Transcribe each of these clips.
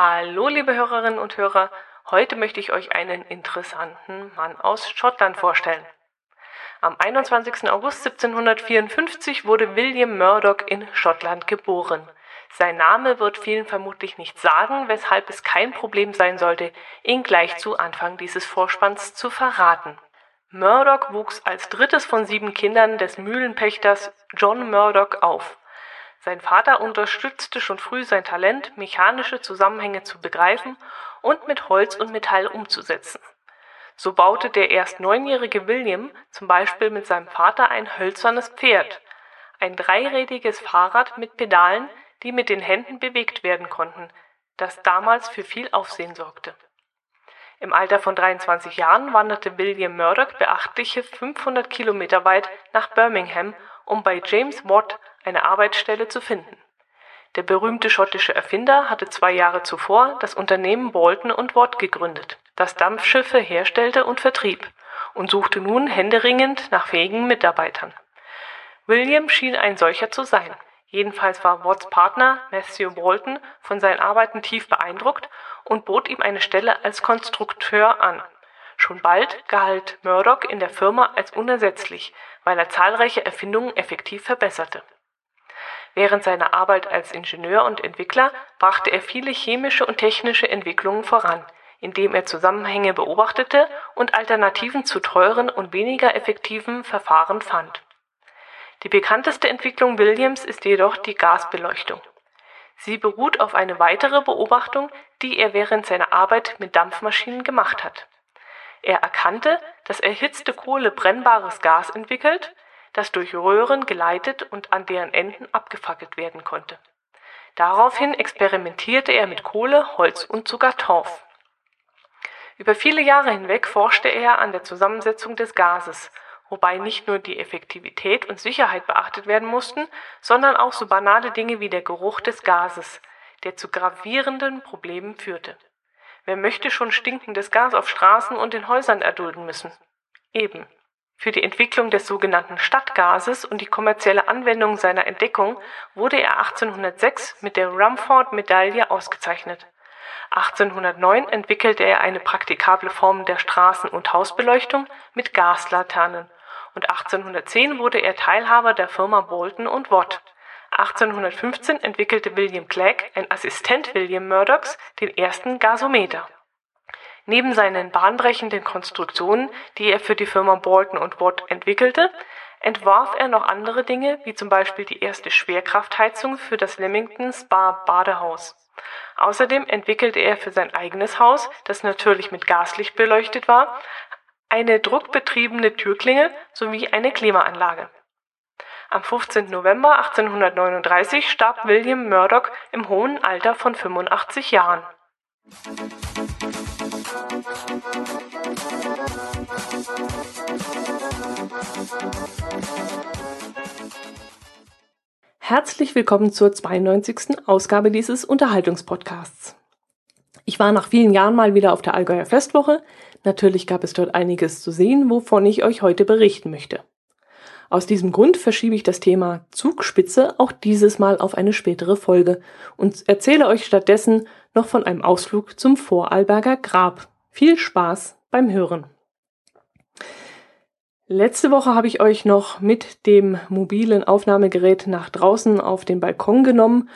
Hallo, liebe Hörerinnen und Hörer. Heute möchte ich euch einen interessanten Mann aus Schottland vorstellen. Am 21. August 1754 wurde William Murdoch in Schottland geboren. Sein Name wird vielen vermutlich nicht sagen, weshalb es kein Problem sein sollte, ihn gleich zu Anfang dieses Vorspanns zu verraten. Murdoch wuchs als drittes von sieben Kindern des Mühlenpächters John Murdoch auf. Sein Vater unterstützte schon früh sein Talent, mechanische Zusammenhänge zu begreifen und mit Holz und Metall umzusetzen. So baute der erst neunjährige William zum Beispiel mit seinem Vater ein hölzernes Pferd, ein dreirädiges Fahrrad mit Pedalen, die mit den Händen bewegt werden konnten, das damals für viel Aufsehen sorgte. Im Alter von 23 Jahren wanderte William Murdoch beachtliche 500 Kilometer weit nach Birmingham, um bei James Watt eine Arbeitsstelle zu finden. Der berühmte schottische Erfinder hatte zwei Jahre zuvor das Unternehmen Bolton und Watt gegründet, das Dampfschiffe herstellte und vertrieb, und suchte nun händeringend nach fähigen Mitarbeitern. William schien ein solcher zu sein. Jedenfalls war Watts Partner Matthew Bolton von seinen Arbeiten tief beeindruckt und bot ihm eine Stelle als Konstrukteur an. Schon bald galt Murdoch in der Firma als unersetzlich, weil er zahlreiche Erfindungen effektiv verbesserte. Während seiner Arbeit als Ingenieur und Entwickler brachte er viele chemische und technische Entwicklungen voran, indem er Zusammenhänge beobachtete und Alternativen zu teuren und weniger effektiven Verfahren fand. Die bekannteste Entwicklung Williams ist jedoch die Gasbeleuchtung. Sie beruht auf eine weitere Beobachtung, die er während seiner Arbeit mit Dampfmaschinen gemacht hat. Er erkannte, dass erhitzte Kohle brennbares Gas entwickelt, das durch Röhren geleitet und an deren Enden abgefackelt werden konnte. Daraufhin experimentierte er mit Kohle, Holz und sogar Torf. Über viele Jahre hinweg forschte er an der Zusammensetzung des Gases wobei nicht nur die Effektivität und Sicherheit beachtet werden mussten, sondern auch so banale Dinge wie der Geruch des Gases, der zu gravierenden Problemen führte. Wer möchte schon stinkendes Gas auf Straßen und in Häusern erdulden müssen? Eben. Für die Entwicklung des sogenannten Stadtgases und die kommerzielle Anwendung seiner Entdeckung wurde er 1806 mit der Rumford-Medaille ausgezeichnet. 1809 entwickelte er eine praktikable Form der Straßen- und Hausbeleuchtung mit Gaslaternen und 1810 wurde er Teilhaber der Firma Bolton und Watt. 1815 entwickelte William Clegg, ein Assistent William Murdochs, den ersten Gasometer. Neben seinen bahnbrechenden Konstruktionen, die er für die Firma Bolton und Watt entwickelte, entwarf er noch andere Dinge, wie zum Beispiel die erste Schwerkraftheizung für das Leamington Spa Badehaus. Außerdem entwickelte er für sein eigenes Haus, das natürlich mit Gaslicht beleuchtet war, eine druckbetriebene Türklingel sowie eine Klimaanlage. Am 15. November 1839 starb William Murdoch im hohen Alter von 85 Jahren. Herzlich willkommen zur 92. Ausgabe dieses Unterhaltungspodcasts. Ich war nach vielen Jahren mal wieder auf der Allgäuer Festwoche. Natürlich gab es dort einiges zu sehen, wovon ich euch heute berichten möchte. Aus diesem Grund verschiebe ich das Thema Zugspitze auch dieses Mal auf eine spätere Folge und erzähle euch stattdessen noch von einem Ausflug zum Vorarlberger Grab. Viel Spaß beim Hören. Letzte Woche habe ich euch noch mit dem mobilen Aufnahmegerät nach draußen auf den Balkon genommen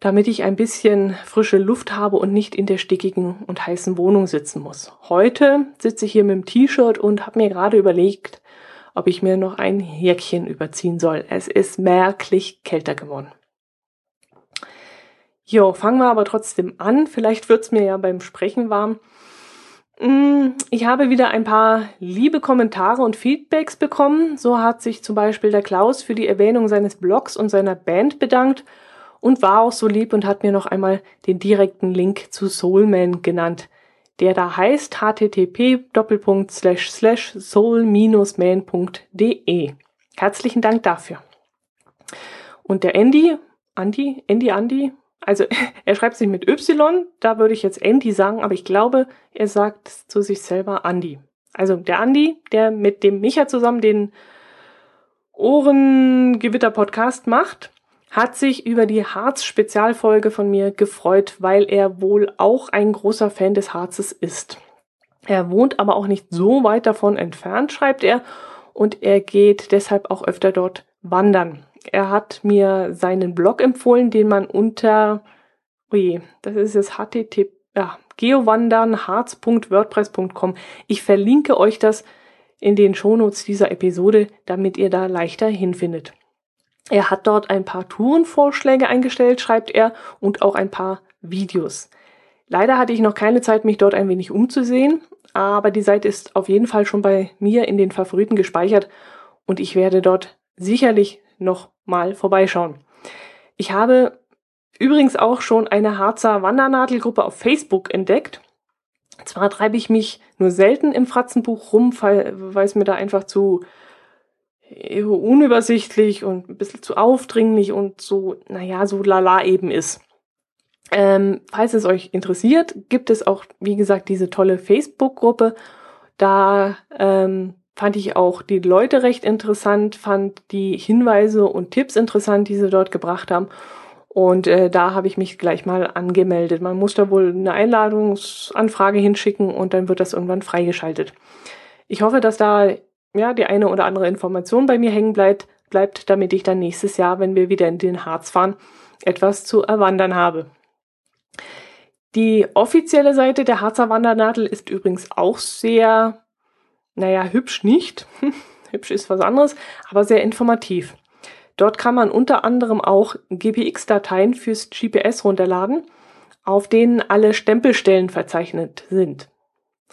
damit ich ein bisschen frische Luft habe und nicht in der stickigen und heißen Wohnung sitzen muss. Heute sitze ich hier mit dem T-Shirt und habe mir gerade überlegt, ob ich mir noch ein Jäckchen überziehen soll. Es ist merklich kälter geworden. Jo, fangen wir aber trotzdem an. Vielleicht wird's mir ja beim Sprechen warm. Mm, ich habe wieder ein paar liebe Kommentare und Feedbacks bekommen. So hat sich zum Beispiel der Klaus für die Erwähnung seines Blogs und seiner Band bedankt und war auch so lieb und hat mir noch einmal den direkten Link zu Soulman genannt, der da heißt http soul-man.de. Herzlichen Dank dafür. Und der Andy, Andy, Andy, Andy, also er schreibt sich mit Y, da würde ich jetzt Andy sagen, aber ich glaube, er sagt zu sich selber Andy. Also der Andy, der mit dem Micha zusammen den Ohrengewitter-Podcast macht, hat sich über die Harz-Spezialfolge von mir gefreut, weil er wohl auch ein großer Fan des Harzes ist. Er wohnt aber auch nicht so weit davon entfernt, schreibt er, und er geht deshalb auch öfter dort wandern. Er hat mir seinen Blog empfohlen, den man unter, ui, das ist jetzt http, ja, geowandernharz.wordpress.com. Ich verlinke euch das in den Shownotes dieser Episode, damit ihr da leichter hinfindet. Er hat dort ein paar Tourenvorschläge eingestellt, schreibt er, und auch ein paar Videos. Leider hatte ich noch keine Zeit, mich dort ein wenig umzusehen, aber die Seite ist auf jeden Fall schon bei mir in den Favoriten gespeichert und ich werde dort sicherlich noch mal vorbeischauen. Ich habe übrigens auch schon eine Harzer Wandernadelgruppe auf Facebook entdeckt. Zwar treibe ich mich nur selten im Fratzenbuch rum, weil es mir da einfach zu unübersichtlich und ein bisschen zu aufdringlich und so, naja, so lala eben ist. Ähm, falls es euch interessiert, gibt es auch, wie gesagt, diese tolle Facebook-Gruppe. Da ähm, fand ich auch die Leute recht interessant, fand die Hinweise und Tipps interessant, die sie dort gebracht haben. Und äh, da habe ich mich gleich mal angemeldet. Man muss da wohl eine Einladungsanfrage hinschicken und dann wird das irgendwann freigeschaltet. Ich hoffe, dass da ja die eine oder andere Information bei mir hängen bleibt, bleibt, damit ich dann nächstes Jahr, wenn wir wieder in den Harz fahren, etwas zu erwandern habe. Die offizielle Seite der Harzer Wandernadel ist übrigens auch sehr, naja, hübsch nicht. hübsch ist was anderes, aber sehr informativ. Dort kann man unter anderem auch GPX-Dateien fürs GPS runterladen, auf denen alle Stempelstellen verzeichnet sind.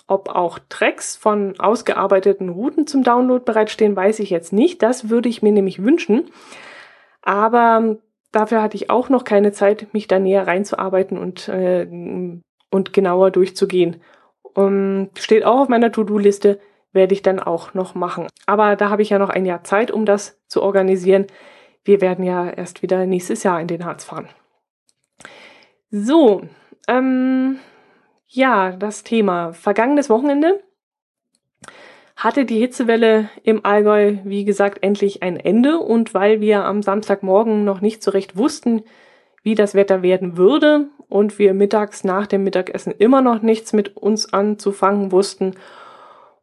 Ob auch Tracks von ausgearbeiteten Routen zum Download bereitstehen, weiß ich jetzt nicht. Das würde ich mir nämlich wünschen. Aber dafür hatte ich auch noch keine Zeit, mich da näher reinzuarbeiten und, äh, und genauer durchzugehen. Um, steht auch auf meiner To-Do-Liste, werde ich dann auch noch machen. Aber da habe ich ja noch ein Jahr Zeit, um das zu organisieren. Wir werden ja erst wieder nächstes Jahr in den Harz fahren. So, ähm, ja, das Thema. Vergangenes Wochenende hatte die Hitzewelle im Allgäu, wie gesagt, endlich ein Ende. Und weil wir am Samstagmorgen noch nicht so recht wussten, wie das Wetter werden würde und wir mittags nach dem Mittagessen immer noch nichts mit uns anzufangen wussten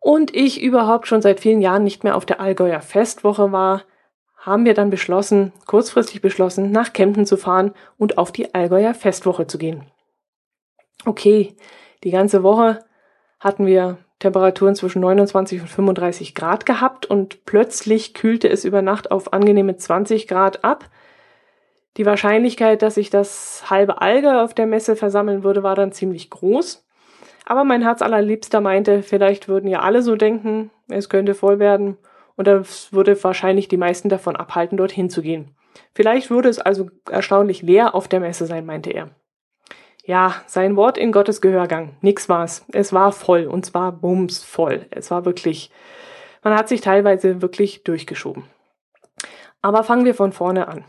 und ich überhaupt schon seit vielen Jahren nicht mehr auf der Allgäuer Festwoche war, haben wir dann beschlossen, kurzfristig beschlossen, nach Kempten zu fahren und auf die Allgäuer Festwoche zu gehen. Okay, die ganze Woche hatten wir Temperaturen zwischen 29 und 35 Grad gehabt und plötzlich kühlte es über Nacht auf angenehme 20 Grad ab. Die Wahrscheinlichkeit, dass sich das halbe Alge auf der Messe versammeln würde, war dann ziemlich groß. Aber mein Herz allerliebster meinte, vielleicht würden ja alle so denken, es könnte voll werden und das würde wahrscheinlich die meisten davon abhalten, dorthin zu gehen. Vielleicht würde es also erstaunlich leer auf der Messe sein, meinte er. Ja, sein Wort in Gottes Gehörgang. Nix war's. Es war voll und zwar bumsvoll. Es war wirklich, man hat sich teilweise wirklich durchgeschoben. Aber fangen wir von vorne an.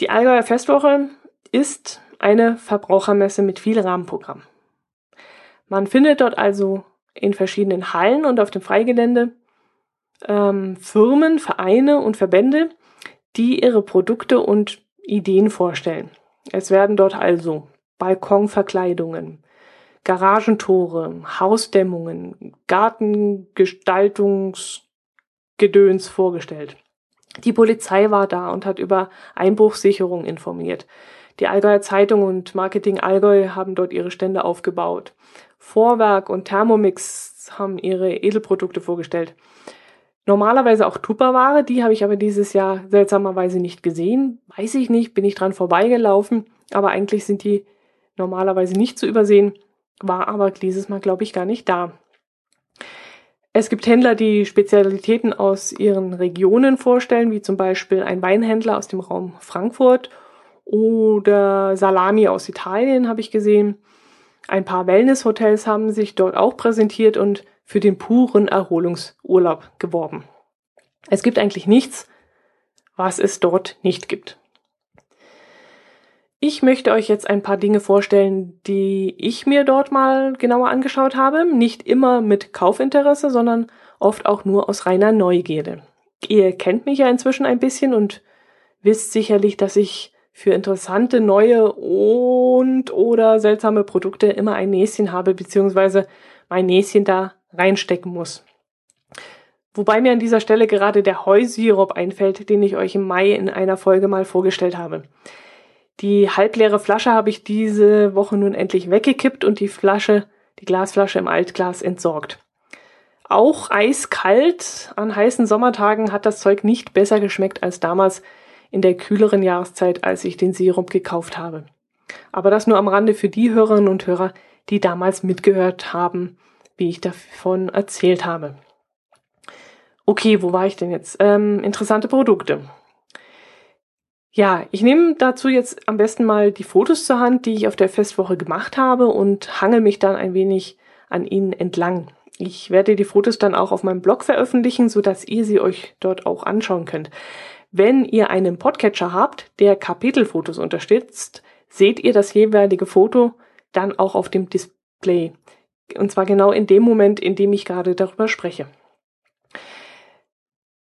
Die Allgäuer Festwoche ist eine Verbrauchermesse mit viel Rahmenprogramm. Man findet dort also in verschiedenen Hallen und auf dem Freigelände ähm, Firmen, Vereine und Verbände, die ihre Produkte und Ideen vorstellen. Es werden dort also Balkonverkleidungen, Garagentore, Hausdämmungen, Gartengestaltungsgedöns vorgestellt. Die Polizei war da und hat über Einbruchsicherung informiert. Die Allgäuer Zeitung und Marketing Allgäu haben dort ihre Stände aufgebaut. Vorwerk und Thermomix haben ihre Edelprodukte vorgestellt. Normalerweise auch Tupperware, die habe ich aber dieses Jahr seltsamerweise nicht gesehen. Weiß ich nicht, bin ich dran vorbeigelaufen, aber eigentlich sind die normalerweise nicht zu übersehen, war aber dieses Mal, glaube ich, gar nicht da. Es gibt Händler, die Spezialitäten aus ihren Regionen vorstellen, wie zum Beispiel ein Weinhändler aus dem Raum Frankfurt oder Salami aus Italien habe ich gesehen. Ein paar Wellnesshotels haben sich dort auch präsentiert und für den puren Erholungsurlaub geworben. Es gibt eigentlich nichts, was es dort nicht gibt. Ich möchte euch jetzt ein paar Dinge vorstellen, die ich mir dort mal genauer angeschaut habe. Nicht immer mit Kaufinteresse, sondern oft auch nur aus reiner Neugierde. Ihr kennt mich ja inzwischen ein bisschen und wisst sicherlich, dass ich für interessante neue und oder seltsame Produkte immer ein Näschen habe, beziehungsweise mein Näschen da reinstecken muss. Wobei mir an dieser Stelle gerade der Heusirup einfällt, den ich euch im Mai in einer Folge mal vorgestellt habe. Die halbleere Flasche habe ich diese Woche nun endlich weggekippt und die Flasche, die Glasflasche im Altglas entsorgt. Auch eiskalt an heißen Sommertagen hat das Zeug nicht besser geschmeckt als damals in der kühleren Jahreszeit, als ich den Sirup gekauft habe. Aber das nur am Rande für die Hörerinnen und Hörer, die damals mitgehört haben, wie ich davon erzählt habe. Okay, wo war ich denn jetzt? Ähm, interessante Produkte. Ja, ich nehme dazu jetzt am besten mal die Fotos zur Hand, die ich auf der Festwoche gemacht habe und hangel mich dann ein wenig an ihnen entlang. Ich werde die Fotos dann auch auf meinem Blog veröffentlichen, so dass ihr sie euch dort auch anschauen könnt. Wenn ihr einen Podcatcher habt, der Kapitelfotos unterstützt, seht ihr das jeweilige Foto dann auch auf dem Display. Und zwar genau in dem Moment, in dem ich gerade darüber spreche.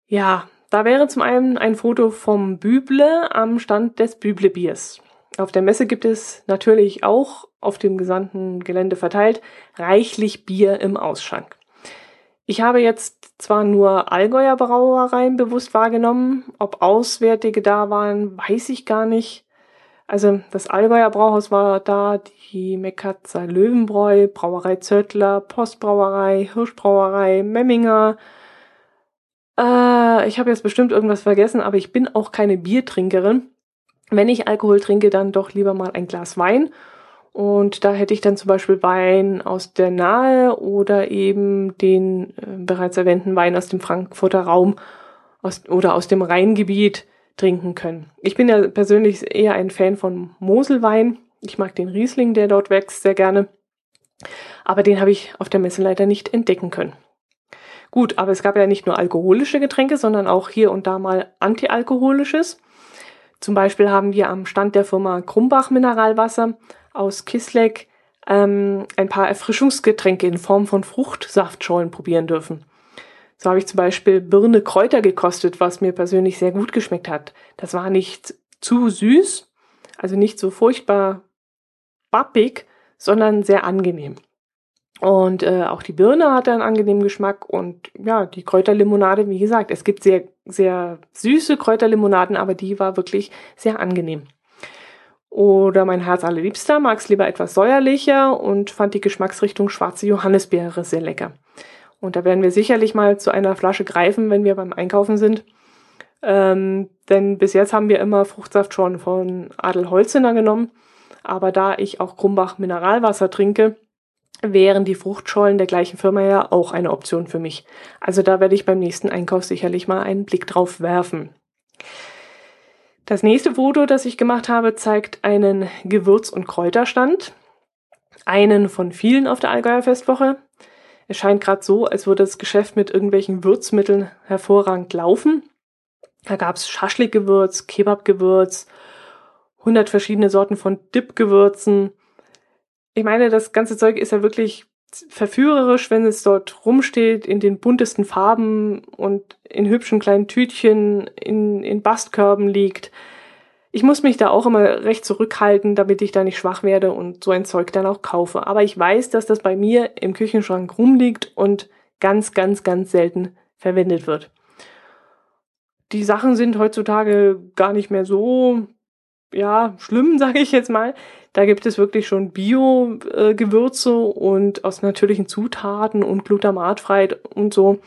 Ja, da wäre zum einen ein Foto vom Büble am Stand des Büble-Biers. Auf der Messe gibt es natürlich auch auf dem gesamten Gelände verteilt reichlich Bier im Ausschank. Ich habe jetzt zwar nur Allgäuer Brauereien bewusst wahrgenommen, ob Auswärtige da waren, weiß ich gar nicht. Also das Allgäuer Brauhaus war da, die Meckatzer Löwenbräu, Brauerei Zöttler, Postbrauerei, Hirschbrauerei, Memminger, äh, ich habe jetzt bestimmt irgendwas vergessen, aber ich bin auch keine Biertrinkerin. Wenn ich Alkohol trinke, dann doch lieber mal ein Glas Wein. Und da hätte ich dann zum Beispiel Wein aus der Nahe oder eben den äh, bereits erwähnten Wein aus dem Frankfurter Raum aus, oder aus dem Rheingebiet trinken können. Ich bin ja persönlich eher ein Fan von Moselwein. Ich mag den Riesling, der dort wächst, sehr gerne. Aber den habe ich auf der Messe leider nicht entdecken können. Gut, aber es gab ja nicht nur alkoholische Getränke, sondern auch hier und da mal antialkoholisches. Zum Beispiel haben wir am Stand der Firma Krumbach Mineralwasser aus Kisleck ähm, ein paar Erfrischungsgetränke in Form von Fruchtsaftschollen probieren dürfen. So habe ich zum Beispiel Birne Kräuter gekostet, was mir persönlich sehr gut geschmeckt hat. Das war nicht zu süß, also nicht so furchtbar bappig, sondern sehr angenehm. Und äh, auch die Birne hatte einen angenehmen Geschmack und ja, die Kräuterlimonade, wie gesagt, es gibt sehr, sehr süße Kräuterlimonaden, aber die war wirklich sehr angenehm. Oder mein Herz allerliebster mag es lieber etwas säuerlicher und fand die Geschmacksrichtung schwarze Johannisbeere sehr lecker. Und da werden wir sicherlich mal zu einer Flasche greifen, wenn wir beim Einkaufen sind. Ähm, denn bis jetzt haben wir immer Fruchtsaft schon von Adel genommen. Aber da ich auch Krumbach Mineralwasser trinke, wären die Fruchtschollen der gleichen Firma ja auch eine Option für mich. Also da werde ich beim nächsten Einkauf sicherlich mal einen Blick drauf werfen. Das nächste Foto, das ich gemacht habe, zeigt einen Gewürz- und Kräuterstand. Einen von vielen auf der Allgäuer Festwoche. Es scheint gerade so, als würde das Geschäft mit irgendwelchen Würzmitteln hervorragend laufen. Da gab es Schaschlik-Gewürz, Kebab-Gewürz, 100 verschiedene Sorten von Dip-Gewürzen, ich meine, das ganze Zeug ist ja wirklich verführerisch, wenn es dort rumsteht in den buntesten Farben und in hübschen kleinen Tütchen in, in Bastkörben liegt. Ich muss mich da auch immer recht zurückhalten, damit ich da nicht schwach werde und so ein Zeug dann auch kaufe. Aber ich weiß, dass das bei mir im Küchenschrank rumliegt und ganz, ganz, ganz selten verwendet wird. Die Sachen sind heutzutage gar nicht mehr so, ja, schlimm, sage ich jetzt mal. Da gibt es wirklich schon Bio-Gewürze und aus natürlichen Zutaten und glutamatfrei und so.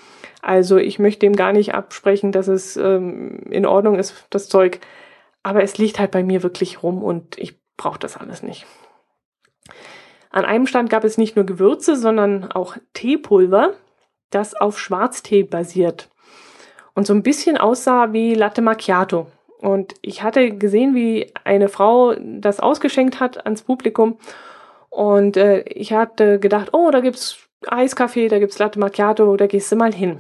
Also ich möchte dem gar nicht absprechen, dass es ähm, in Ordnung ist, das Zeug. Aber es liegt halt bei mir wirklich rum und ich brauche das alles nicht. An einem Stand gab es nicht nur Gewürze, sondern auch Teepulver, das auf Schwarztee basiert und so ein bisschen aussah wie Latte Macchiato. Und ich hatte gesehen, wie eine Frau das ausgeschenkt hat ans Publikum. Und äh, ich hatte gedacht, oh, da gibt's Eiskaffee, da gibt's Latte Macchiato, da gehst du mal hin.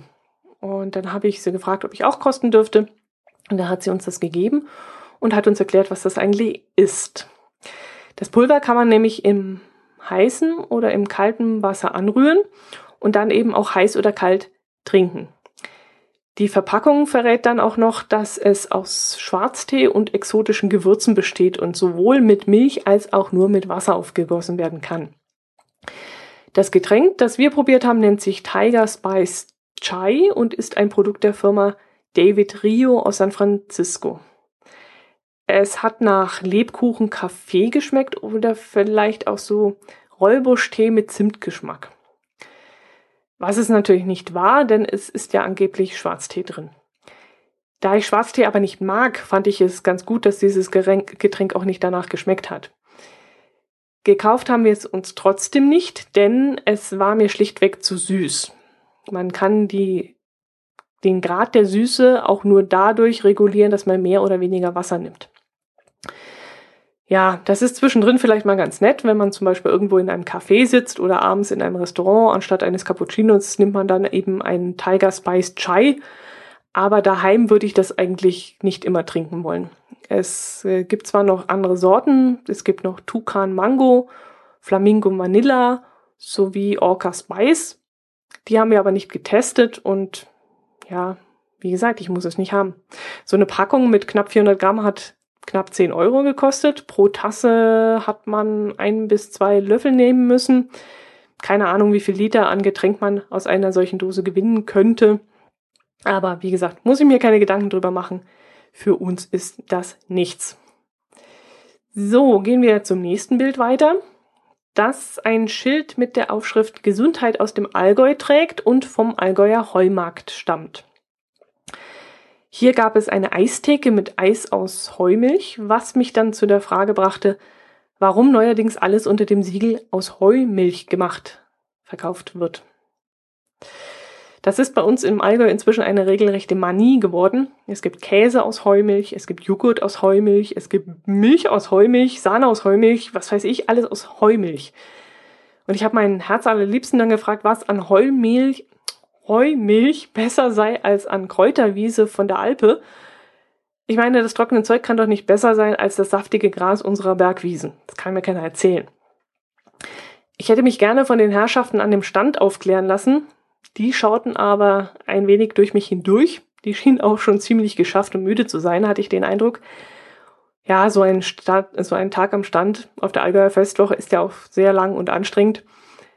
Und dann habe ich sie gefragt, ob ich auch kosten dürfte. Und da hat sie uns das gegeben und hat uns erklärt, was das eigentlich ist. Das Pulver kann man nämlich im heißen oder im kalten Wasser anrühren und dann eben auch heiß oder kalt trinken. Die Verpackung verrät dann auch noch, dass es aus Schwarztee und exotischen Gewürzen besteht und sowohl mit Milch als auch nur mit Wasser aufgegossen werden kann. Das Getränk, das wir probiert haben, nennt sich Tiger Spice Chai und ist ein Produkt der Firma David Rio aus San Francisco. Es hat nach Lebkuchen Kaffee geschmeckt oder vielleicht auch so Rollbusch-Tee mit Zimtgeschmack. Was es natürlich nicht war, denn es ist ja angeblich Schwarztee drin. Da ich Schwarztee aber nicht mag, fand ich es ganz gut, dass dieses Getränk auch nicht danach geschmeckt hat. Gekauft haben wir es uns trotzdem nicht, denn es war mir schlichtweg zu süß. Man kann die, den Grad der Süße auch nur dadurch regulieren, dass man mehr oder weniger Wasser nimmt. Ja, das ist zwischendrin vielleicht mal ganz nett, wenn man zum Beispiel irgendwo in einem Café sitzt oder abends in einem Restaurant. Anstatt eines Cappuccinos nimmt man dann eben einen Tiger Spice Chai. Aber daheim würde ich das eigentlich nicht immer trinken wollen. Es äh, gibt zwar noch andere Sorten. Es gibt noch Tucan Mango, Flamingo Vanilla sowie Orca Spice. Die haben wir aber nicht getestet und ja, wie gesagt, ich muss es nicht haben. So eine Packung mit knapp 400 Gramm hat knapp 10 Euro gekostet. Pro Tasse hat man ein bis zwei Löffel nehmen müssen. Keine Ahnung, wie viel Liter an Getränk man aus einer solchen Dose gewinnen könnte. Aber wie gesagt, muss ich mir keine Gedanken drüber machen. Für uns ist das nichts. So, gehen wir zum nächsten Bild weiter. Das ein Schild mit der Aufschrift Gesundheit aus dem Allgäu trägt und vom Allgäuer Heumarkt stammt. Hier gab es eine Eistheke mit Eis aus Heumilch, was mich dann zu der Frage brachte, warum neuerdings alles unter dem Siegel aus Heumilch gemacht verkauft wird. Das ist bei uns im Allgäu inzwischen eine regelrechte Manie geworden. Es gibt Käse aus Heumilch, es gibt Joghurt aus Heumilch, es gibt Milch aus Heumilch, Sahne aus Heumilch, was weiß ich, alles aus Heumilch. Und ich habe meinen Herz allerliebsten dann gefragt, was an Heumilch Heumilch besser sei als an Kräuterwiese von der Alpe. Ich meine, das trockene Zeug kann doch nicht besser sein als das saftige Gras unserer Bergwiesen. Das kann mir keiner erzählen. Ich hätte mich gerne von den Herrschaften an dem Stand aufklären lassen. Die schauten aber ein wenig durch mich hindurch. Die schienen auch schon ziemlich geschafft und müde zu sein, hatte ich den Eindruck. Ja, so ein, Start, so ein Tag am Stand auf der Allgäuer Festwoche ist ja auch sehr lang und anstrengend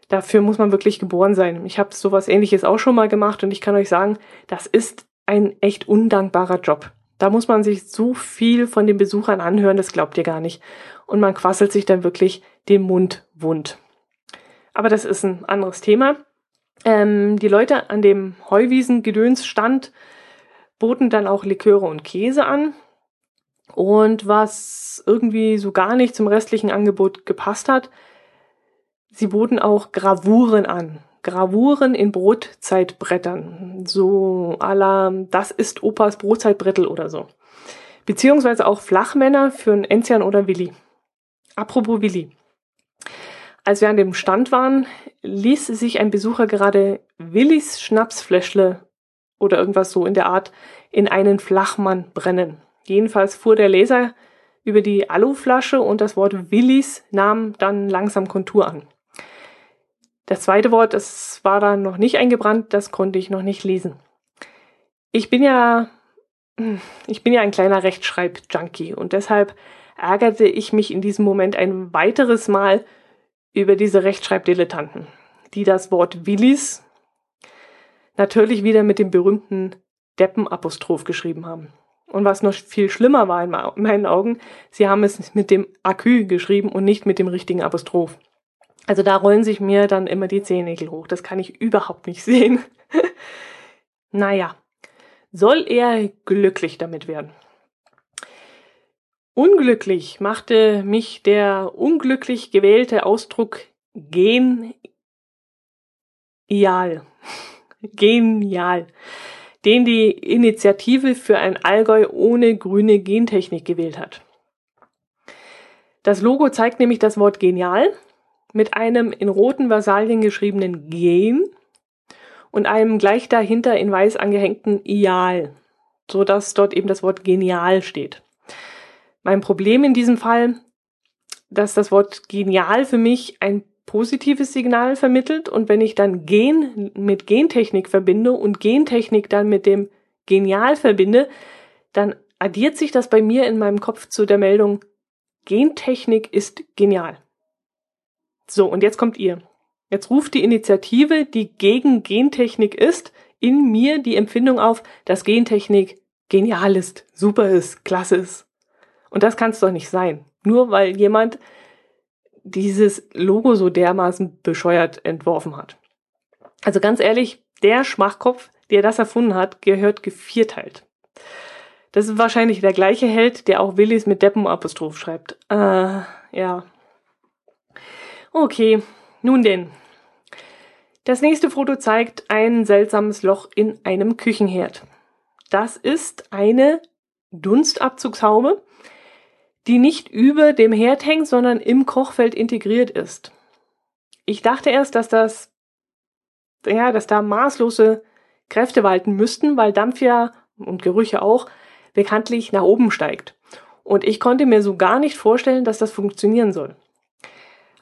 dafür muss man wirklich geboren sein. Ich habe sowas ähnliches auch schon mal gemacht und ich kann euch sagen, das ist ein echt undankbarer Job. Da muss man sich so viel von den Besuchern anhören, das glaubt ihr gar nicht. Und man quasselt sich dann wirklich den Mund wund. Aber das ist ein anderes Thema. Ähm, die Leute an dem Heuwiesen-Gedöns-Stand boten dann auch Liköre und Käse an. Und was irgendwie so gar nicht zum restlichen Angebot gepasst hat, Sie boten auch Gravuren an. Gravuren in Brotzeitbrettern. So à la, das ist Opas Brotzeitbrettel oder so. Beziehungsweise auch Flachmänner für ein Enzian oder Willi. Apropos Willi. Als wir an dem Stand waren, ließ sich ein Besucher gerade Willis Schnapsfläschle oder irgendwas so in der Art in einen Flachmann brennen. Jedenfalls fuhr der Laser über die Aluflasche und das Wort Willis nahm dann langsam Kontur an. Das zweite Wort, das war da noch nicht eingebrannt, das konnte ich noch nicht lesen. Ich bin ja, ich bin ja ein kleiner Rechtschreib-Junkie und deshalb ärgerte ich mich in diesem Moment ein weiteres Mal über diese Rechtschreibdilettanten, die das Wort Willis natürlich wieder mit dem berühmten Deppenapostroph geschrieben haben. Und was noch viel schlimmer war in meinen Augen, sie haben es mit dem Akü geschrieben und nicht mit dem richtigen Apostroph. Also da rollen sich mir dann immer die Zehennägel hoch. Das kann ich überhaupt nicht sehen. naja, soll er glücklich damit werden? Unglücklich machte mich der unglücklich gewählte Ausdruck genial. Genial. Den die Initiative für ein Allgäu ohne grüne Gentechnik gewählt hat. Das Logo zeigt nämlich das Wort genial mit einem in roten Versalien geschriebenen Gen und einem gleich dahinter in weiß angehängten Ial, so dass dort eben das Wort genial steht. Mein Problem in diesem Fall, dass das Wort genial für mich ein positives Signal vermittelt und wenn ich dann Gen mit Gentechnik verbinde und Gentechnik dann mit dem genial verbinde, dann addiert sich das bei mir in meinem Kopf zu der Meldung, Gentechnik ist genial. So, und jetzt kommt ihr. Jetzt ruft die Initiative, die gegen Gentechnik ist, in mir die Empfindung auf, dass Gentechnik genial ist, super ist, klasse ist. Und das kann es doch nicht sein. Nur weil jemand dieses Logo so dermaßen bescheuert entworfen hat. Also ganz ehrlich, der Schmachkopf, der das erfunden hat, gehört gevierteilt. Das ist wahrscheinlich der gleiche Held, der auch Willis mit Deppenapostroph schreibt. Äh, ja. Okay, nun denn. Das nächste Foto zeigt ein seltsames Loch in einem Küchenherd. Das ist eine Dunstabzugshaube, die nicht über dem Herd hängt, sondern im Kochfeld integriert ist. Ich dachte erst, dass das, ja, dass da maßlose Kräfte walten müssten, weil Dampf ja und Gerüche auch bekanntlich nach oben steigt. Und ich konnte mir so gar nicht vorstellen, dass das funktionieren soll.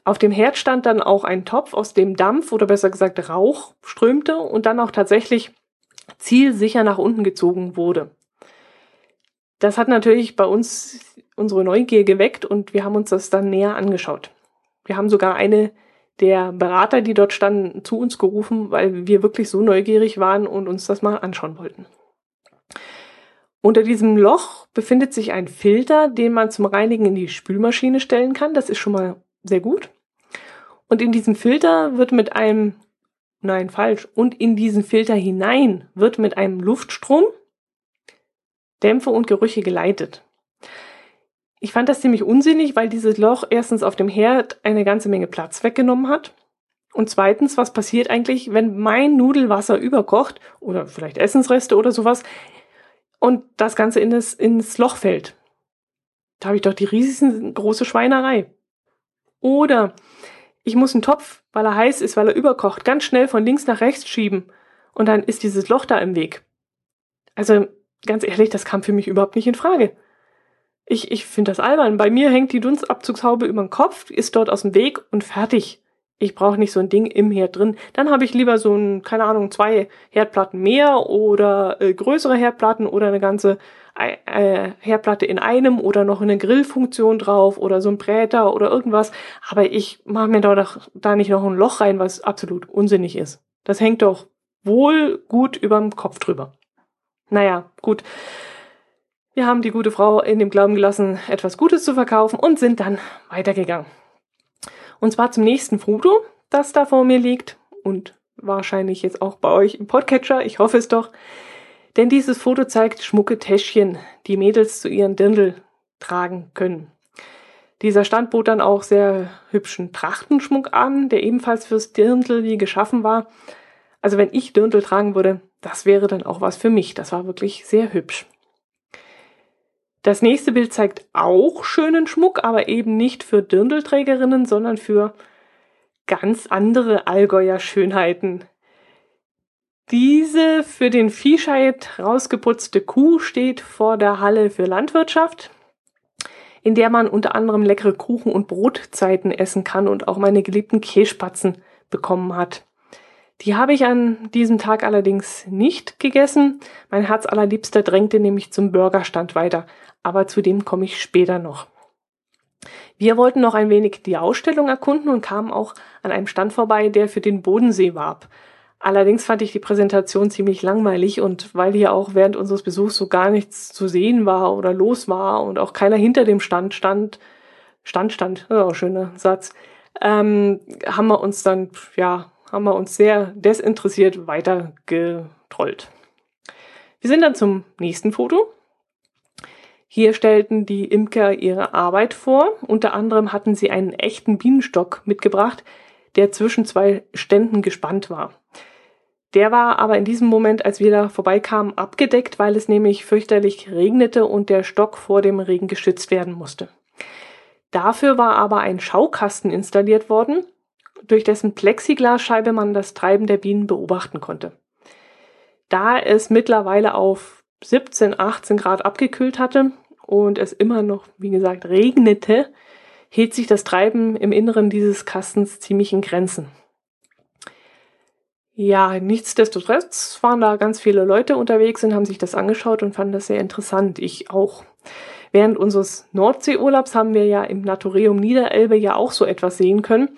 Auf dem Herd stand dann auch ein Topf, aus dem Dampf oder besser gesagt Rauch strömte und dann auch tatsächlich zielsicher nach unten gezogen wurde. Das hat natürlich bei uns unsere Neugier geweckt und wir haben uns das dann näher angeschaut. Wir haben sogar eine der Berater, die dort standen, zu uns gerufen, weil wir wirklich so neugierig waren und uns das mal anschauen wollten. Unter diesem Loch befindet sich ein Filter, den man zum Reinigen in die Spülmaschine stellen kann. Das ist schon mal sehr gut. Und in diesem Filter wird mit einem, nein, falsch, und in diesen Filter hinein wird mit einem Luftstrom Dämpfe und Gerüche geleitet. Ich fand das ziemlich unsinnig, weil dieses Loch erstens auf dem Herd eine ganze Menge Platz weggenommen hat. Und zweitens, was passiert eigentlich, wenn mein Nudelwasser überkocht oder vielleicht Essensreste oder sowas und das Ganze in das, ins Loch fällt? Da habe ich doch die riesengroße Schweinerei. Oder ich muss einen Topf, weil er heiß ist, weil er überkocht, ganz schnell von links nach rechts schieben und dann ist dieses Loch da im Weg. Also ganz ehrlich, das kam für mich überhaupt nicht in Frage. Ich, ich finde das albern. Bei mir hängt die Dunstabzugshaube über den Kopf, ist dort aus dem Weg und fertig. Ich brauche nicht so ein Ding im Herd drin. Dann habe ich lieber so ein, keine Ahnung, zwei Herdplatten mehr oder äh, größere Herdplatten oder eine ganze äh, Herdplatte in einem oder noch eine Grillfunktion drauf oder so ein Bräter oder irgendwas. Aber ich mache mir doch da nicht noch ein Loch rein, was absolut unsinnig ist. Das hängt doch wohl gut überm Kopf drüber. Naja, gut. Wir haben die gute Frau in dem Glauben gelassen, etwas Gutes zu verkaufen und sind dann weitergegangen. Und zwar zum nächsten Foto, das da vor mir liegt und wahrscheinlich jetzt auch bei euch im Podcatcher, ich hoffe es doch. Denn dieses Foto zeigt schmucke Täschchen, die Mädels zu ihren Dirndl tragen können. Dieser Stand bot dann auch sehr hübschen Trachtenschmuck an, der ebenfalls fürs Dirndl wie geschaffen war. Also wenn ich Dirndl tragen würde, das wäre dann auch was für mich. Das war wirklich sehr hübsch. Das nächste Bild zeigt auch schönen Schmuck, aber eben nicht für Dirndlträgerinnen, sondern für ganz andere Allgäuer Schönheiten. Diese für den Viehscheid rausgeputzte Kuh steht vor der Halle für Landwirtschaft, in der man unter anderem leckere Kuchen und Brotzeiten essen kann und auch meine geliebten Kässpatzen bekommen hat. Die habe ich an diesem Tag allerdings nicht gegessen. Mein Herz allerliebster drängte nämlich zum Burgerstand weiter, aber zu dem komme ich später noch. Wir wollten noch ein wenig die Ausstellung erkunden und kamen auch an einem Stand vorbei, der für den Bodensee warb. Allerdings fand ich die Präsentation ziemlich langweilig und weil hier auch während unseres Besuchs so gar nichts zu sehen war oder los war und auch keiner hinter dem Stand stand, Stand stand, oh, schöner Satz, ähm, haben wir uns dann ja haben wir uns sehr desinteressiert weiter getrollt. Wir sind dann zum nächsten Foto. Hier stellten die Imker ihre Arbeit vor. Unter anderem hatten sie einen echten Bienenstock mitgebracht, der zwischen zwei Ständen gespannt war. Der war aber in diesem Moment, als wir da vorbeikamen, abgedeckt, weil es nämlich fürchterlich regnete und der Stock vor dem Regen geschützt werden musste. Dafür war aber ein Schaukasten installiert worden, durch dessen Plexiglasscheibe man das Treiben der Bienen beobachten konnte. Da es mittlerweile auf 17, 18 Grad abgekühlt hatte und es immer noch, wie gesagt, regnete, hielt sich das Treiben im Inneren dieses Kastens ziemlich in Grenzen. Ja, nichtsdestotrotz waren da ganz viele Leute unterwegs und haben sich das angeschaut und fanden das sehr interessant. Ich auch. Während unseres Nordseeurlaubs haben wir ja im Naturium Niederelbe ja auch so etwas sehen können.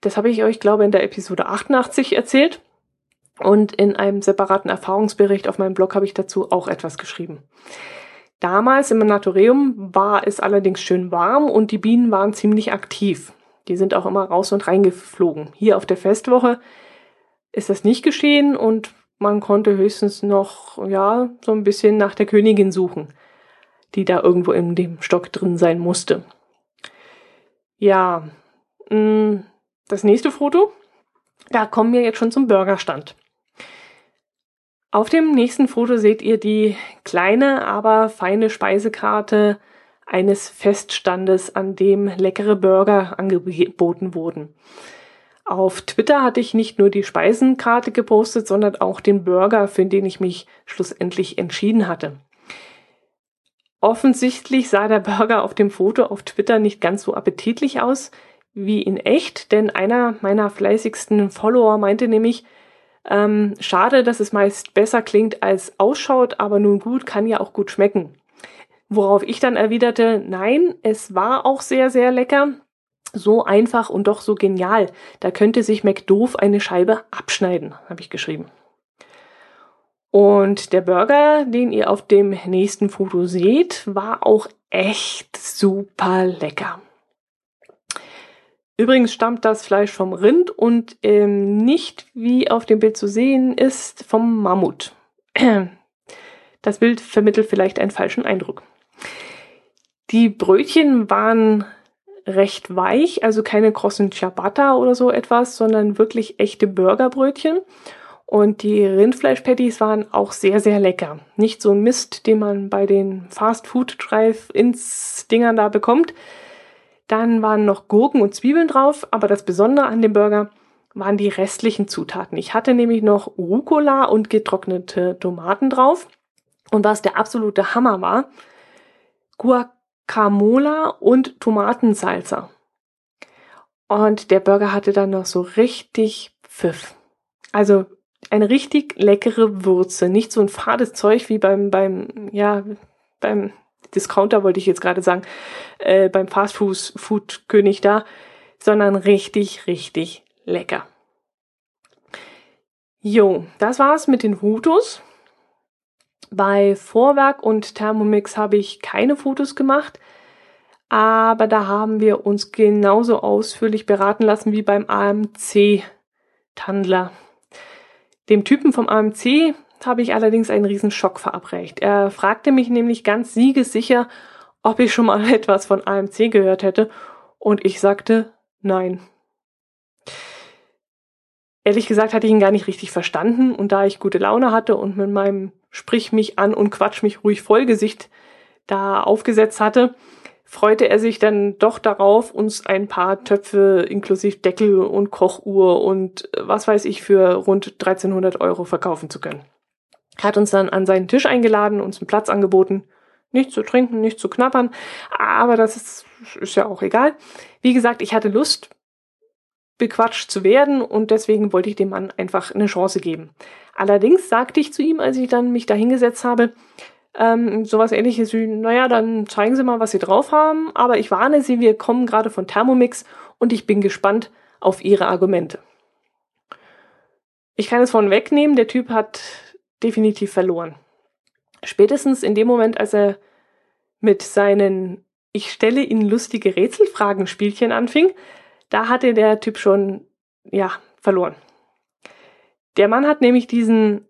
Das habe ich euch, glaube ich, in der Episode 88 erzählt. Und in einem separaten Erfahrungsbericht auf meinem Blog habe ich dazu auch etwas geschrieben. Damals im Naturium war es allerdings schön warm und die Bienen waren ziemlich aktiv. Die sind auch immer raus und reingeflogen. Hier auf der Festwoche ist das nicht geschehen und man konnte höchstens noch, ja, so ein bisschen nach der Königin suchen, die da irgendwo in dem Stock drin sein musste. Ja, mm, das nächste Foto, da kommen wir jetzt schon zum Burgerstand. Auf dem nächsten Foto seht ihr die kleine, aber feine Speisekarte eines Feststandes, an dem leckere Burger angeboten wurden. Auf Twitter hatte ich nicht nur die Speisenkarte gepostet, sondern auch den Burger, für den ich mich schlussendlich entschieden hatte. Offensichtlich sah der Burger auf dem Foto auf Twitter nicht ganz so appetitlich aus wie in echt, denn einer meiner fleißigsten Follower meinte nämlich, ähm, schade, dass es meist besser klingt als ausschaut, aber nun gut, kann ja auch gut schmecken. Worauf ich dann erwiderte, nein, es war auch sehr, sehr lecker, so einfach und doch so genial. Da könnte sich McDoof eine Scheibe abschneiden, habe ich geschrieben. Und der Burger, den ihr auf dem nächsten Foto seht, war auch echt super lecker. Übrigens stammt das Fleisch vom Rind und ähm, nicht, wie auf dem Bild zu sehen ist, vom Mammut. Das Bild vermittelt vielleicht einen falschen Eindruck. Die Brötchen waren recht weich, also keine krossen Ciabatta oder so etwas, sondern wirklich echte Burgerbrötchen. Und die Rindfleischpatties waren auch sehr, sehr lecker. Nicht so ein Mist, den man bei den Fast Food Drive ins Dingern da bekommt. Dann waren noch Gurken und Zwiebeln drauf, aber das Besondere an dem Burger waren die restlichen Zutaten. Ich hatte nämlich noch Rucola und getrocknete Tomaten drauf. Und was der absolute Hammer war, Guac Camola und Tomatensalsa. Und der Burger hatte dann noch so richtig Pfiff. Also eine richtig leckere Würze. Nicht so ein fades Zeug wie beim, beim, ja, beim Discounter wollte ich jetzt gerade sagen, äh, beim Fast Food König da, sondern richtig, richtig lecker. Jo, das war's mit den Fotos. Bei Vorwerk und Thermomix habe ich keine Fotos gemacht, aber da haben wir uns genauso ausführlich beraten lassen wie beim AMC-Tandler. Dem Typen vom AMC habe ich allerdings einen riesen Schock verabreicht. Er fragte mich nämlich ganz siegessicher, ob ich schon mal etwas von AMC gehört hätte, und ich sagte nein. Ehrlich gesagt hatte ich ihn gar nicht richtig verstanden, und da ich gute Laune hatte und mit meinem Sprich mich an und quatsch mich ruhig voll Gesicht da aufgesetzt hatte, freute er sich dann doch darauf, uns ein paar Töpfe inklusive Deckel und Kochuhr und was weiß ich für rund 1300 Euro verkaufen zu können. Er hat uns dann an seinen Tisch eingeladen, uns einen Platz angeboten, nicht zu trinken, nicht zu knappern, aber das ist, ist ja auch egal. Wie gesagt, ich hatte Lust, bequatscht zu werden und deswegen wollte ich dem Mann einfach eine Chance geben. Allerdings sagte ich zu ihm, als ich dann mich da hingesetzt habe, ähm, sowas ähnliches wie, naja, dann zeigen Sie mal, was Sie drauf haben, aber ich warne Sie, wir kommen gerade von Thermomix und ich bin gespannt auf Ihre Argumente. Ich kann es von wegnehmen, der Typ hat definitiv verloren. Spätestens in dem Moment, als er mit seinen Ich stelle Ihnen lustige Rätselfragen Spielchen anfing, da hatte der Typ schon, ja, verloren. Der Mann hat nämlich diesen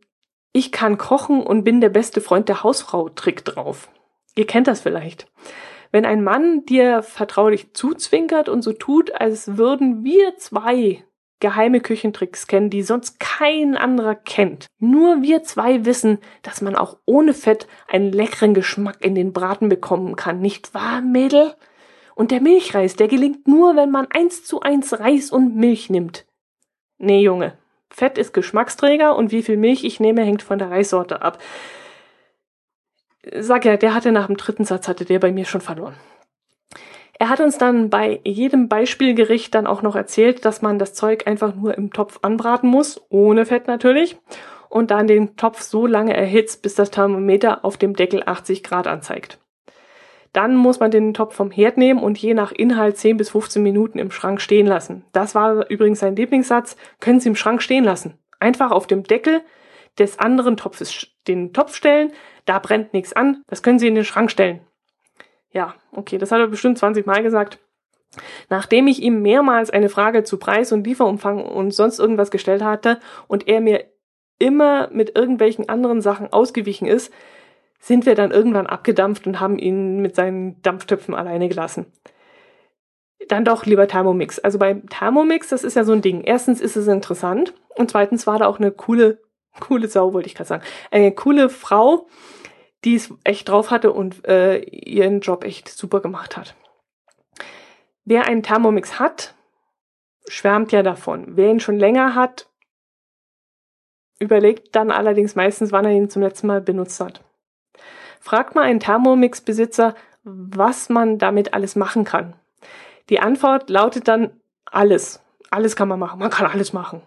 Ich kann kochen und bin der beste Freund der Hausfrau Trick drauf. Ihr kennt das vielleicht. Wenn ein Mann dir vertraulich zuzwinkert und so tut, als würden wir zwei geheime Küchentricks kennen, die sonst kein anderer kennt. Nur wir zwei wissen, dass man auch ohne Fett einen leckeren Geschmack in den Braten bekommen kann, nicht wahr, Mädel? Und der Milchreis, der gelingt nur, wenn man eins zu eins Reis und Milch nimmt. Nee, Junge. Fett ist Geschmacksträger und wie viel Milch ich nehme, hängt von der Reissorte ab. Sag ja, der hatte nach dem dritten Satz hatte der bei mir schon verloren. Er hat uns dann bei jedem Beispielgericht dann auch noch erzählt, dass man das Zeug einfach nur im Topf anbraten muss, ohne Fett natürlich, und dann den Topf so lange erhitzt, bis das Thermometer auf dem Deckel 80 Grad anzeigt. Dann muss man den Topf vom Herd nehmen und je nach Inhalt 10 bis 15 Minuten im Schrank stehen lassen. Das war übrigens sein Lieblingssatz. Können Sie im Schrank stehen lassen. Einfach auf dem Deckel des anderen Topfes den Topf stellen. Da brennt nichts an. Das können Sie in den Schrank stellen. Ja, okay, das hat er bestimmt 20 Mal gesagt. Nachdem ich ihm mehrmals eine Frage zu Preis und Lieferumfang und sonst irgendwas gestellt hatte und er mir immer mit irgendwelchen anderen Sachen ausgewichen ist, sind wir dann irgendwann abgedampft und haben ihn mit seinen Dampftöpfen alleine gelassen. Dann doch lieber Thermomix. Also beim Thermomix, das ist ja so ein Ding. Erstens ist es interessant und zweitens war da auch eine coole, coole Sau, wollte ich gerade sagen. Eine coole Frau, die es echt drauf hatte und äh, ihren Job echt super gemacht hat. Wer einen Thermomix hat, schwärmt ja davon. Wer ihn schon länger hat, überlegt dann allerdings meistens, wann er ihn zum letzten Mal benutzt hat. Fragt mal einen Thermomix-Besitzer, was man damit alles machen kann. Die Antwort lautet dann alles. Alles kann man machen. Man kann alles machen.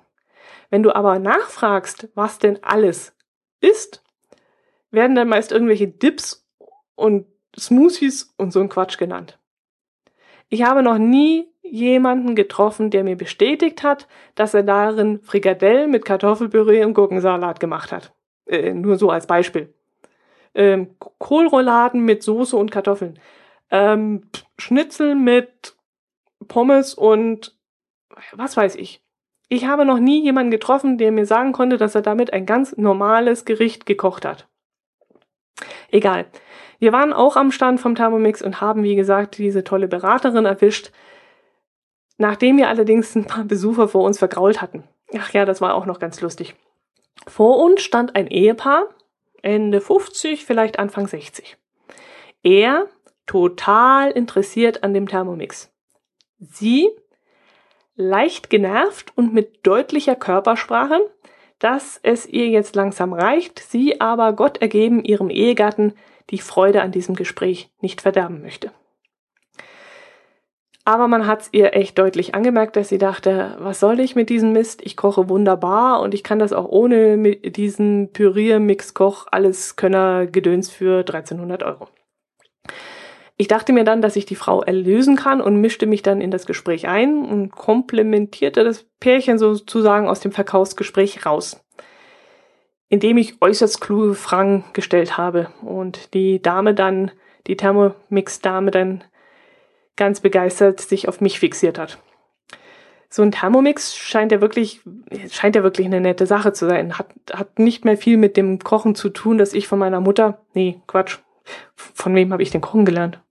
Wenn du aber nachfragst, was denn alles ist, werden dann meist irgendwelche Dips und Smoothies und so ein Quatsch genannt. Ich habe noch nie jemanden getroffen, der mir bestätigt hat, dass er darin Frikadell mit Kartoffelpüree und Gurkensalat gemacht hat. Äh, nur so als Beispiel ähm, Kohlrouladen mit Soße und Kartoffeln, ähm, Schnitzel mit Pommes und was weiß ich. Ich habe noch nie jemanden getroffen, der mir sagen konnte, dass er damit ein ganz normales Gericht gekocht hat. Egal. Wir waren auch am Stand vom Thermomix und haben, wie gesagt, diese tolle Beraterin erwischt, nachdem wir allerdings ein paar Besucher vor uns vergrault hatten. Ach ja, das war auch noch ganz lustig. Vor uns stand ein Ehepaar, Ende 50, vielleicht Anfang 60. Er total interessiert an dem Thermomix. Sie leicht genervt und mit deutlicher Körpersprache, dass es ihr jetzt langsam reicht, sie aber Gott ergeben ihrem Ehegatten die Freude an diesem Gespräch nicht verderben möchte. Aber man hat es ihr echt deutlich angemerkt, dass sie dachte, was soll ich mit diesem Mist? Ich koche wunderbar und ich kann das auch ohne diesen Pürier-Mix-Koch alles Könner Gedöns für 1300 Euro. Ich dachte mir dann, dass ich die Frau erlösen kann und mischte mich dann in das Gespräch ein und komplementierte das Pärchen sozusagen aus dem Verkaufsgespräch raus. Indem ich äußerst kluge Fragen gestellt habe und die Dame dann, die Thermomix-Dame dann ganz begeistert sich auf mich fixiert hat. So ein Thermomix scheint ja wirklich, scheint ja wirklich eine nette Sache zu sein. Hat, hat nicht mehr viel mit dem Kochen zu tun, dass ich von meiner Mutter, nee, Quatsch. Von wem habe ich denn Kochen gelernt?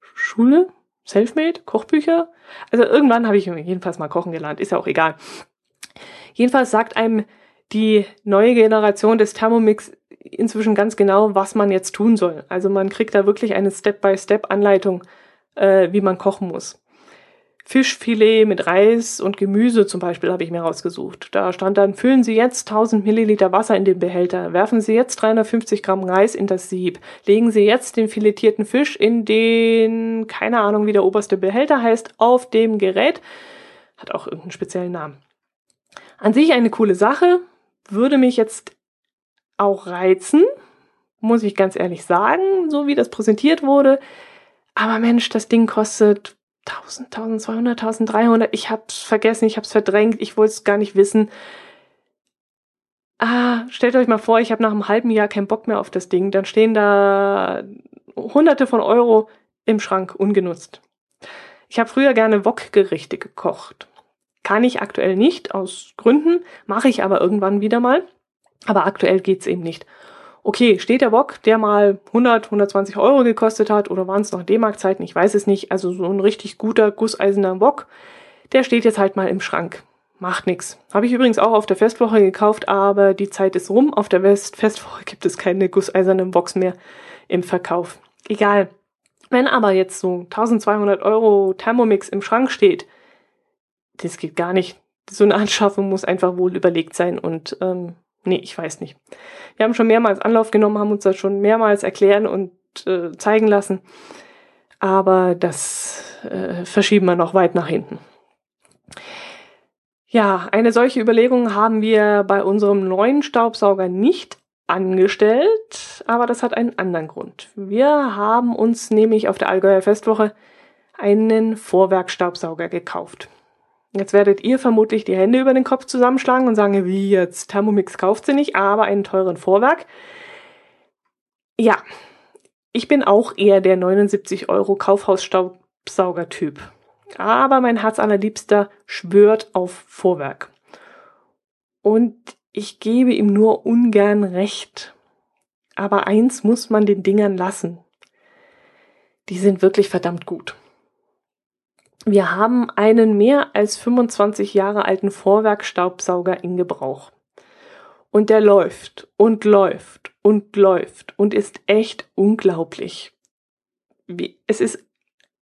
Schule? Selfmade? Kochbücher? Also irgendwann habe ich jedenfalls mal kochen gelernt, ist ja auch egal. Jedenfalls sagt einem die neue Generation des Thermomix inzwischen ganz genau, was man jetzt tun soll. Also man kriegt da wirklich eine Step-by-Step-Anleitung äh, wie man kochen muss. Fischfilet mit Reis und Gemüse zum Beispiel habe ich mir rausgesucht. Da stand dann, füllen Sie jetzt 1000 Milliliter Wasser in den Behälter, werfen Sie jetzt 350 Gramm Reis in das Sieb, legen Sie jetzt den filetierten Fisch in den, keine Ahnung wie der oberste Behälter heißt, auf dem Gerät. Hat auch irgendeinen speziellen Namen. An sich eine coole Sache, würde mich jetzt auch reizen, muss ich ganz ehrlich sagen, so wie das präsentiert wurde. Aber Mensch, das Ding kostet 1000, 1200, 1300. Ich hab's vergessen, ich hab's verdrängt, ich wollte es gar nicht wissen. Ah, stellt euch mal vor, ich habe nach einem halben Jahr keinen Bock mehr auf das Ding. Dann stehen da hunderte von Euro im Schrank ungenutzt. Ich habe früher gerne Wokgerichte gekocht. Kann ich aktuell nicht, aus Gründen, mache ich aber irgendwann wieder mal. Aber aktuell geht's eben nicht okay, steht der Wok, der mal 100, 120 Euro gekostet hat, oder waren es noch D-Mark-Zeiten, ich weiß es nicht, also so ein richtig guter gusseiserner Wok, der steht jetzt halt mal im Schrank. Macht nix. Habe ich übrigens auch auf der Festwoche gekauft, aber die Zeit ist rum. Auf der West Festwoche gibt es keine gusseisernen Woks mehr im Verkauf. Egal. Wenn aber jetzt so 1200 Euro Thermomix im Schrank steht, das geht gar nicht. So eine Anschaffung muss einfach wohl überlegt sein und ähm, Nee, ich weiß nicht. Wir haben schon mehrmals Anlauf genommen, haben uns das schon mehrmals erklären und äh, zeigen lassen. Aber das äh, verschieben wir noch weit nach hinten. Ja, eine solche Überlegung haben wir bei unserem neuen Staubsauger nicht angestellt, aber das hat einen anderen Grund. Wir haben uns nämlich auf der Allgäuer Festwoche einen Vorwerkstaubsauger gekauft. Jetzt werdet ihr vermutlich die Hände über den Kopf zusammenschlagen und sagen, wie jetzt, Thermomix kauft sie nicht, aber einen teuren Vorwerk. Ja, ich bin auch eher der 79 Euro Kaufhausstaubsauger-Typ. Aber mein Herz allerliebster schwört auf Vorwerk. Und ich gebe ihm nur ungern recht. Aber eins muss man den Dingern lassen. Die sind wirklich verdammt gut. Wir haben einen mehr als 25 Jahre alten Vorwerkstaubsauger in Gebrauch. Und der läuft und läuft und läuft und ist echt unglaublich. Es ist,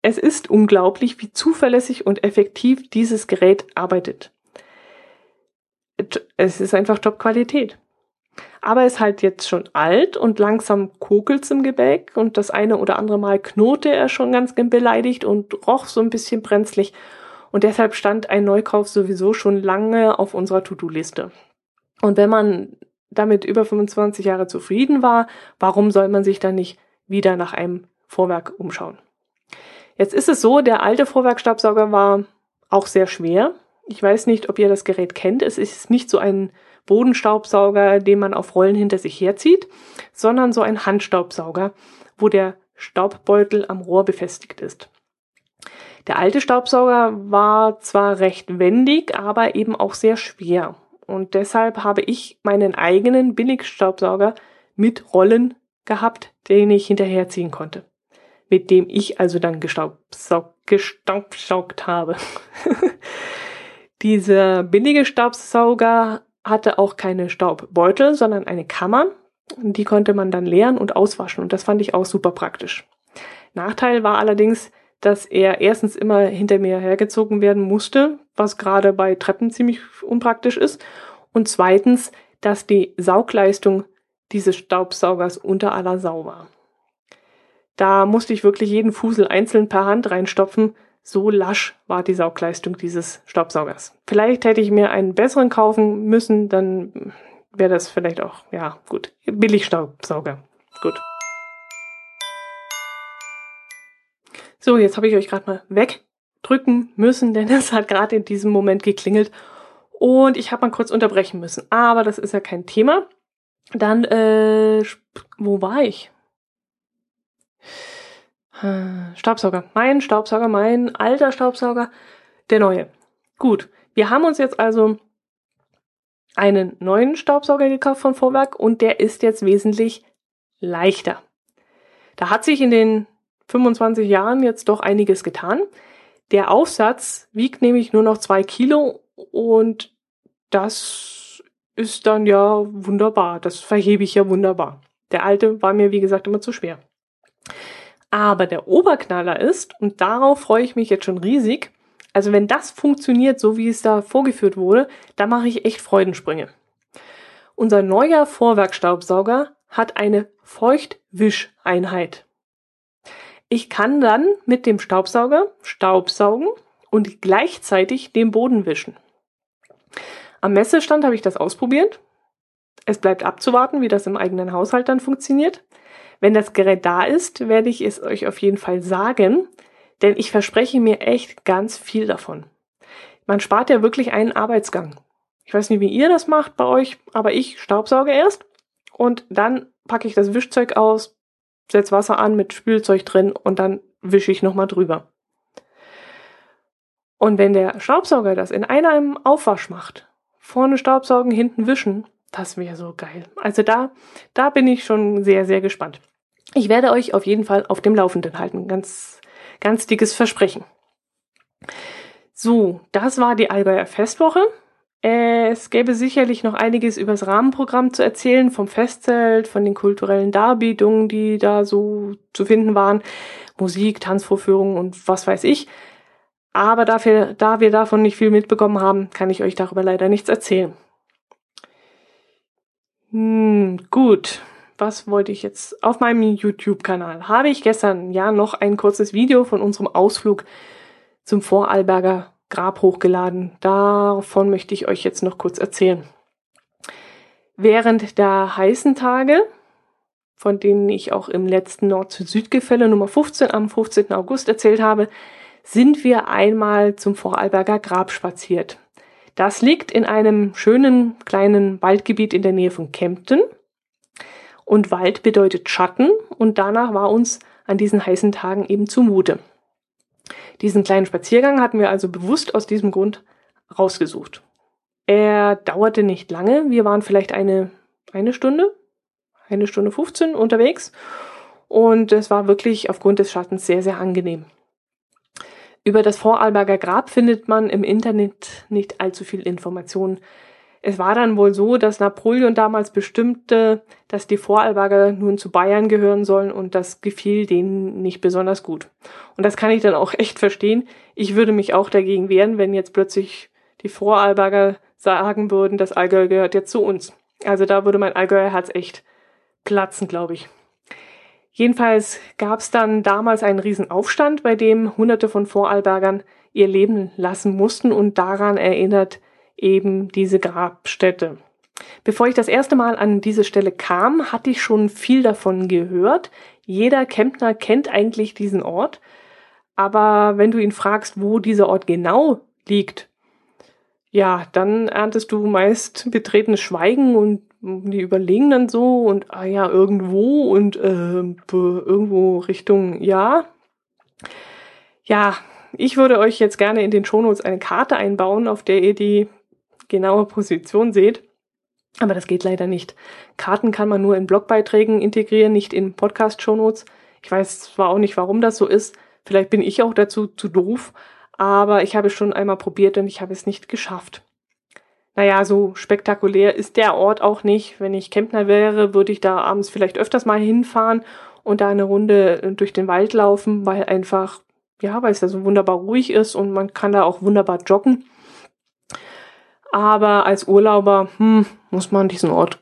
es ist unglaublich, wie zuverlässig und effektiv dieses Gerät arbeitet. Es ist einfach Top-Qualität aber ist halt jetzt schon alt und langsam kokelt's im Gebäck und das eine oder andere Mal knurrte er schon ganz beleidigt und roch so ein bisschen brenzlig und deshalb stand ein Neukauf sowieso schon lange auf unserer To-Do-Liste. Und wenn man damit über 25 Jahre zufrieden war, warum soll man sich dann nicht wieder nach einem Vorwerk umschauen? Jetzt ist es so, der alte Vorwerkstabsauger war auch sehr schwer. Ich weiß nicht, ob ihr das Gerät kennt. Es ist nicht so ein Bodenstaubsauger, den man auf Rollen hinter sich herzieht, sondern so ein Handstaubsauger, wo der Staubbeutel am Rohr befestigt ist. Der alte Staubsauger war zwar recht wendig, aber eben auch sehr schwer. Und deshalb habe ich meinen eigenen Billigstaubsauger mit Rollen gehabt, den ich hinterherziehen konnte. Mit dem ich also dann gestaubsaugt, gestaubsaugt habe. Dieser billige Staubsauger hatte auch keine Staubbeutel, sondern eine Kammer. Die konnte man dann leeren und auswaschen und das fand ich auch super praktisch. Nachteil war allerdings, dass er erstens immer hinter mir hergezogen werden musste, was gerade bei Treppen ziemlich unpraktisch ist. Und zweitens, dass die Saugleistung dieses Staubsaugers unter aller Sau war. Da musste ich wirklich jeden Fusel einzeln per Hand reinstopfen, so lasch war die Saugleistung dieses Staubsaugers. Vielleicht hätte ich mir einen besseren kaufen müssen, dann wäre das vielleicht auch, ja, gut. Billigstaubsauger. Gut. So, jetzt habe ich euch gerade mal wegdrücken müssen, denn es hat gerade in diesem Moment geklingelt und ich habe mal kurz unterbrechen müssen. Aber das ist ja kein Thema. Dann, äh, wo war ich? Äh, Staubsauger. Mein Staubsauger, mein alter Staubsauger, der neue. Gut, wir haben uns jetzt also einen neuen Staubsauger gekauft von Vorwerk und der ist jetzt wesentlich leichter. Da hat sich in den 25 Jahren jetzt doch einiges getan. Der Aufsatz wiegt nämlich nur noch zwei Kilo und das ist dann ja wunderbar. Das verhebe ich ja wunderbar. Der alte war mir, wie gesagt, immer zu schwer. Aber der Oberknaller ist, und darauf freue ich mich jetzt schon riesig, also wenn das funktioniert, so wie es da vorgeführt wurde, da mache ich echt Freudensprünge. Unser neuer Vorwerkstaubsauger hat eine Feuchtwischeinheit. Ich kann dann mit dem Staubsauger Staubsaugen und gleichzeitig den Boden wischen. Am Messestand habe ich das ausprobiert. Es bleibt abzuwarten, wie das im eigenen Haushalt dann funktioniert. Wenn das Gerät da ist, werde ich es euch auf jeden Fall sagen, denn ich verspreche mir echt ganz viel davon. Man spart ja wirklich einen Arbeitsgang. Ich weiß nicht, wie ihr das macht bei euch, aber ich staubsauge erst und dann packe ich das Wischzeug aus, setze Wasser an mit Spülzeug drin und dann wische ich nochmal drüber. Und wenn der Staubsauger das in einem Aufwasch macht, vorne Staubsaugen, hinten wischen, das wäre so geil. Also da, da bin ich schon sehr, sehr gespannt. Ich werde euch auf jeden Fall auf dem Laufenden halten. Ganz, ganz dickes Versprechen. So, das war die Allgäuer Festwoche. Es gäbe sicherlich noch einiges über das Rahmenprogramm zu erzählen, vom Festzelt, von den kulturellen Darbietungen, die da so zu finden waren, Musik, Tanzvorführungen und was weiß ich. Aber dafür, da wir davon nicht viel mitbekommen haben, kann ich euch darüber leider nichts erzählen. Hm, gut was wollte ich jetzt? Auf meinem YouTube-Kanal habe ich gestern ja noch ein kurzes Video von unserem Ausflug zum Vorarlberger Grab hochgeladen. Davon möchte ich euch jetzt noch kurz erzählen. Während der heißen Tage, von denen ich auch im letzten Nord-Süd-Gefälle Nummer 15 am 15. August erzählt habe, sind wir einmal zum Vorarlberger Grab spaziert. Das liegt in einem schönen kleinen Waldgebiet in der Nähe von Kempten. Und Wald bedeutet Schatten und danach war uns an diesen heißen Tagen eben zumute. Diesen kleinen Spaziergang hatten wir also bewusst aus diesem Grund rausgesucht. Er dauerte nicht lange. Wir waren vielleicht eine, eine Stunde, eine Stunde 15 unterwegs. Und es war wirklich aufgrund des Schattens sehr, sehr angenehm. Über das Vorarlberger Grab findet man im Internet nicht allzu viel Informationen. Es war dann wohl so, dass Napoleon damals bestimmte, dass die Vorarlberger nun zu Bayern gehören sollen und das gefiel denen nicht besonders gut. Und das kann ich dann auch echt verstehen. Ich würde mich auch dagegen wehren, wenn jetzt plötzlich die Vorarlberger sagen würden, das Allgäu gehört jetzt zu uns. Also da würde mein Allgäuer Herz echt platzen, glaube ich. Jedenfalls gab es dann damals einen Riesenaufstand, bei dem Hunderte von Vorarlbergern ihr Leben lassen mussten und daran erinnert eben diese Grabstätte. Bevor ich das erste Mal an diese Stelle kam, hatte ich schon viel davon gehört. Jeder Kempner kennt eigentlich diesen Ort. Aber wenn du ihn fragst, wo dieser Ort genau liegt, ja, dann erntest du meist betretenes Schweigen und die überlegen dann so und ah ja, irgendwo und äh, irgendwo Richtung ja. Ja, ich würde euch jetzt gerne in den Shownotes eine Karte einbauen, auf der ihr die genaue Position seht. Aber das geht leider nicht. Karten kann man nur in Blogbeiträgen integrieren, nicht in Podcast-Shownotes. Ich weiß zwar auch nicht, warum das so ist. Vielleicht bin ich auch dazu zu doof. Aber ich habe es schon einmal probiert und ich habe es nicht geschafft. Naja, so spektakulär ist der Ort auch nicht. Wenn ich Kempner wäre, würde ich da abends vielleicht öfters mal hinfahren und da eine Runde durch den Wald laufen, weil einfach, ja, weil es da so wunderbar ruhig ist und man kann da auch wunderbar joggen. Aber als Urlauber hm, muss man diesen Ort,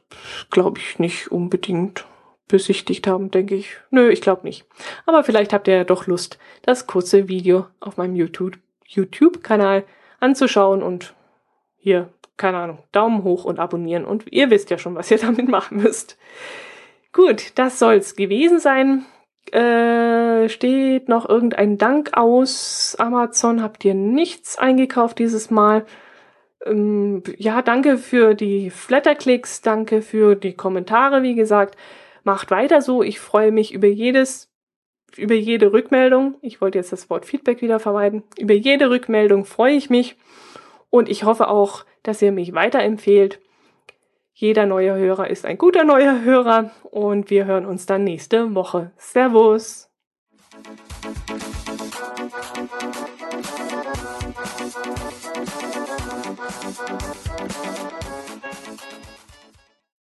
glaube ich, nicht unbedingt besichtigt haben, denke ich. Nö, ich glaube nicht. Aber vielleicht habt ihr ja doch Lust, das kurze Video auf meinem YouTube-Kanal YouTube anzuschauen und hier keine Ahnung, Daumen hoch und abonnieren und ihr wisst ja schon, was ihr damit machen müsst. Gut, das soll's gewesen sein. Äh, steht noch irgendein Dank aus Amazon? Habt ihr nichts eingekauft dieses Mal? Ähm, ja, danke für die Flatterklicks, danke für die Kommentare, wie gesagt. Macht weiter so. Ich freue mich über jedes, über jede Rückmeldung. Ich wollte jetzt das Wort Feedback wieder vermeiden. Über jede Rückmeldung freue ich mich. Und ich hoffe auch, dass ihr mich weiterempfehlt. Jeder neue Hörer ist ein guter neuer Hörer und wir hören uns dann nächste Woche. Servus!